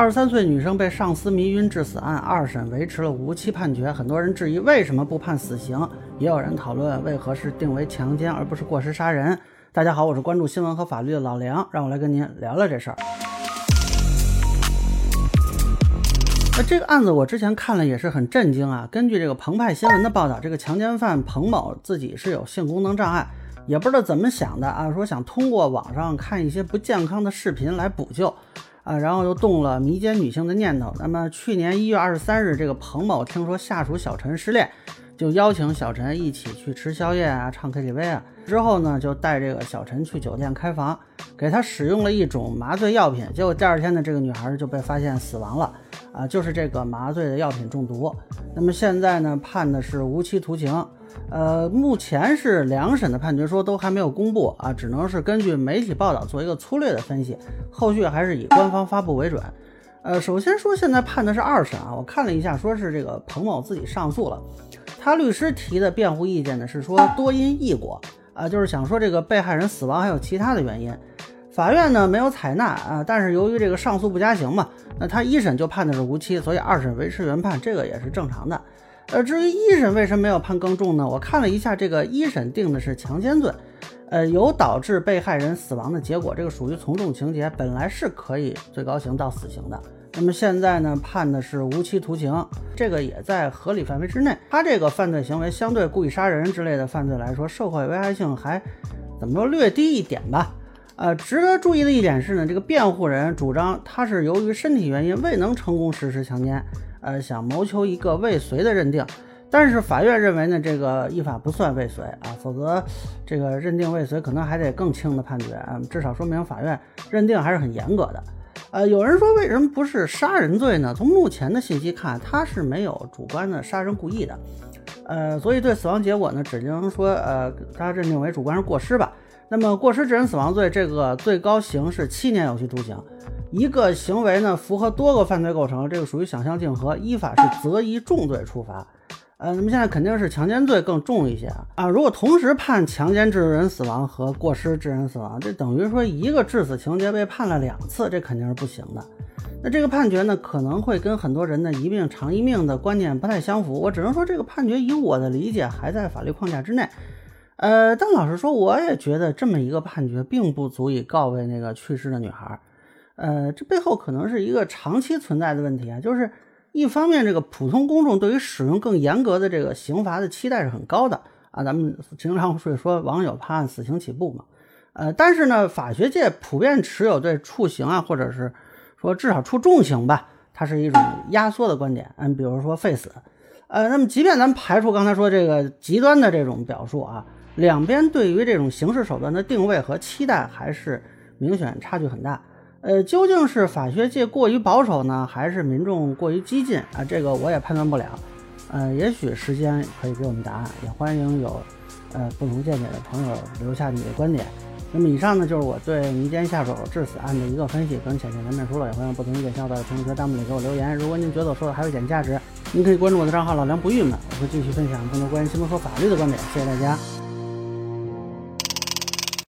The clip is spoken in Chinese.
二十三岁女生被上司迷晕致死案二审维持了无期判决，很多人质疑为什么不判死刑，也有人讨论为何是定为强奸而不是过失杀人。大家好，我是关注新闻和法律的老梁，让我来跟您聊聊这事儿。那这个案子我之前看了也是很震惊啊。根据这个澎湃新闻的报道，这个强奸犯彭某自己是有性功能障碍，也不知道怎么想的啊，说想通过网上看一些不健康的视频来补救。啊，然后又动了迷奸女性的念头。那么去年一月二十三日，这个彭某听说下属小陈失恋，就邀请小陈一起去吃宵夜啊，唱 KTV 啊。之后呢，就带这个小陈去酒店开房，给他使用了一种麻醉药品。结果第二天呢，这个女孩就被发现死亡了。啊，就是这个麻醉的药品中毒。那么现在呢，判的是无期徒刑。呃，目前是两审的判决书都还没有公布啊，只能是根据媒体报道做一个粗略的分析，后续还是以官方发布为准。呃，首先说现在判的是二审啊，我看了一下，说是这个彭某自己上诉了，他律师提的辩护意见呢是说多因异果啊，就是想说这个被害人死亡还有其他的原因，法院呢没有采纳啊，但是由于这个上诉不加刑嘛，那他一审就判的是无期，所以二审维持原判，这个也是正常的。呃，至于一审为什么没有判更重呢？我看了一下，这个一审定的是强奸罪，呃，有导致被害人死亡的结果，这个属于从重情节，本来是可以最高刑到死刑的。那么现在呢，判的是无期徒刑，这个也在合理范围之内。他这个犯罪行为相对故意杀人之类的犯罪来说，社会危害性还怎么说略低一点吧？呃，值得注意的一点是呢，这个辩护人主张他是由于身体原因未能成功实施强奸。呃，想谋求一个未遂的认定，但是法院认为呢，这个依法不算未遂啊，否则这个认定未遂可能还得更轻的判决啊，至少说明法院认定还是很严格的。呃，有人说为什么不是杀人罪呢？从目前的信息看，他是没有主观的杀人故意的，呃，所以对死亡结果呢，只能说呃，他认定为主观是过失吧。那么过失致人死亡罪这个最高刑是七年有期徒刑。一个行为呢符合多个犯罪构成，这个属于想象竞合，依法是择一重罪处罚。呃，那么现在肯定是强奸罪更重一些啊。如果同时判强奸致人死亡和过失致人死亡，这等于说一个致死情节被判了两次，这肯定是不行的。那这个判决呢可能会跟很多人的一命偿一命的观念不太相符。我只能说这个判决以我的理解还在法律框架之内。呃，但老实说，我也觉得这么一个判决并不足以告慰那个去世的女孩。呃，这背后可能是一个长期存在的问题啊，就是一方面，这个普通公众对于使用更严格的这个刑罚的期待是很高的啊，咱们经常会说网友判死刑起步嘛，呃，但是呢，法学界普遍持有对处刑啊，或者是说至少处重刑吧，它是一种压缩的观点，嗯，比如说废死，呃，那么即便咱们排除刚才说这个极端的这种表述啊，两边对于这种刑事手段的定位和期待还是明显差距很大。呃，究竟是法学界过于保守呢，还是民众过于激进啊？这个我也判断不了。呃，也许时间可以给我们答案。也欢迎有呃不同见解的朋友留下你的观点。那么以上呢，就是我对迷奸下手致死案的一个分析，跟浅见难免说了。也欢迎不同意见小伙伴在评论区弹幕里给我留言。如果您觉得我说的还有一点价值，您可以关注我的账号老梁不郁闷，我会继续分享更多关于新闻和法律的观点。谢谢大家。